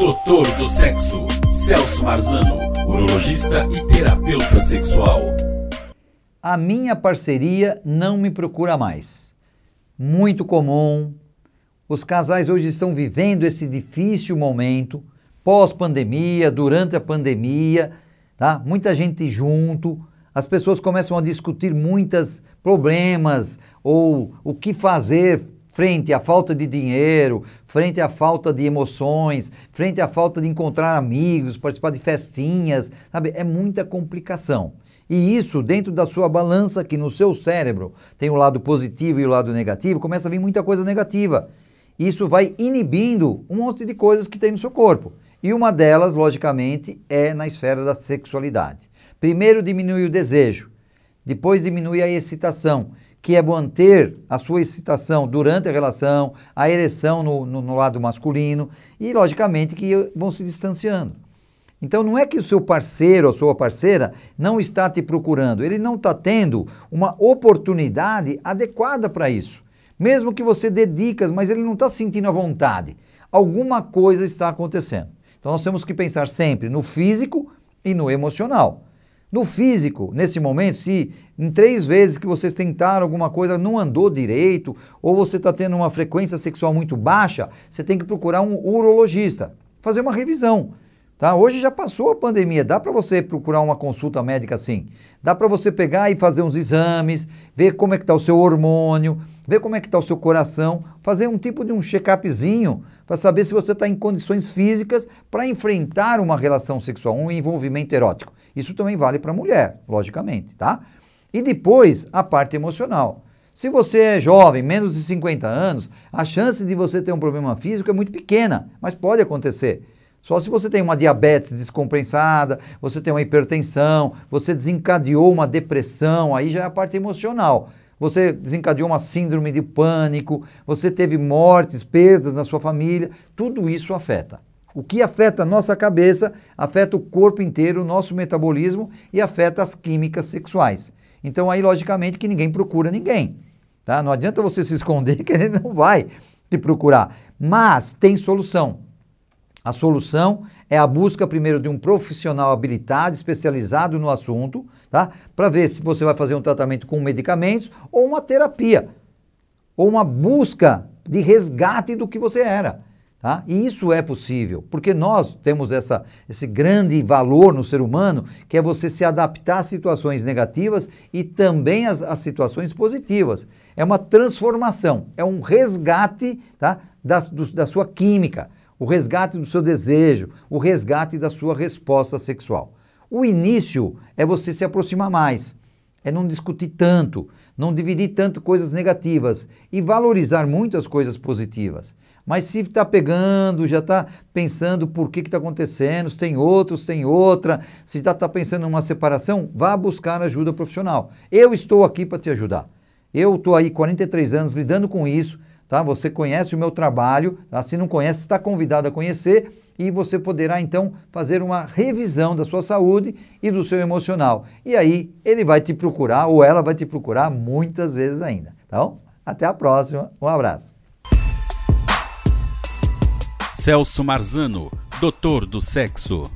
Doutor do Sexo, Celso Marzano, urologista e terapeuta sexual. A minha parceria não me procura mais. Muito comum. Os casais hoje estão vivendo esse difícil momento, pós-pandemia, durante a pandemia, tá? Muita gente junto, as pessoas começam a discutir muitos problemas ou o que fazer frente à falta de dinheiro, frente à falta de emoções, frente à falta de encontrar amigos, participar de festinhas, sabe? É muita complicação. E isso, dentro da sua balança, que no seu cérebro tem o lado positivo e o lado negativo, começa a vir muita coisa negativa. Isso vai inibindo um monte de coisas que tem no seu corpo. E uma delas, logicamente, é na esfera da sexualidade. Primeiro diminui o desejo, depois diminui a excitação, que é manter a sua excitação durante a relação, a ereção no, no, no lado masculino e, logicamente, que vão se distanciando. Então não é que o seu parceiro ou sua parceira não está te procurando, ele não está tendo uma oportunidade adequada para isso. Mesmo que você dê dicas, mas ele não está sentindo a vontade. Alguma coisa está acontecendo. Então nós temos que pensar sempre no físico e no emocional. No físico, nesse momento, se em três vezes que vocês tentaram alguma coisa não andou direito, ou você está tendo uma frequência sexual muito baixa, você tem que procurar um urologista, fazer uma revisão. Tá? Hoje já passou a pandemia, dá para você procurar uma consulta médica assim. Dá para você pegar e fazer uns exames, ver como é que está o seu hormônio, ver como é que está o seu coração, fazer um tipo de um check-upzinho para saber se você está em condições físicas para enfrentar uma relação sexual, um envolvimento erótico. Isso também vale para a mulher, logicamente, tá? E depois a parte emocional. Se você é jovem, menos de 50 anos, a chance de você ter um problema físico é muito pequena, mas pode acontecer. Só se você tem uma diabetes descompensada, você tem uma hipertensão, você desencadeou uma depressão, aí já é a parte emocional. Você desencadeou uma síndrome de pânico, você teve mortes, perdas na sua família, tudo isso afeta. O que afeta a nossa cabeça, afeta o corpo inteiro, o nosso metabolismo e afeta as químicas sexuais. Então aí, logicamente, que ninguém procura ninguém. Tá? Não adianta você se esconder que ele não vai te procurar. Mas tem solução. A solução é a busca primeiro de um profissional habilitado, especializado no assunto, tá? Para ver se você vai fazer um tratamento com medicamentos ou uma terapia, ou uma busca de resgate do que você era. Tá? E isso é possível, porque nós temos essa, esse grande valor no ser humano, que é você se adaptar às situações negativas e também às, às situações positivas. É uma transformação, é um resgate tá? da, do, da sua química o resgate do seu desejo, o resgate da sua resposta sexual. O início é você se aproximar mais, é não discutir tanto, não dividir tanto coisas negativas e valorizar muito as coisas positivas. Mas se está pegando, já está pensando por que está acontecendo, se tem outros, tem outra, se está tá pensando em uma separação, vá buscar ajuda profissional. Eu estou aqui para te ajudar. Eu estou aí 43 anos lidando com isso, tá? Você conhece o meu trabalho, tá? se não conhece, está convidado a conhecer e você poderá então fazer uma revisão da sua saúde e do seu emocional. E aí ele vai te procurar ou ela vai te procurar muitas vezes ainda. Então, até a próxima. Um abraço. Celso Marzano, doutor do sexo.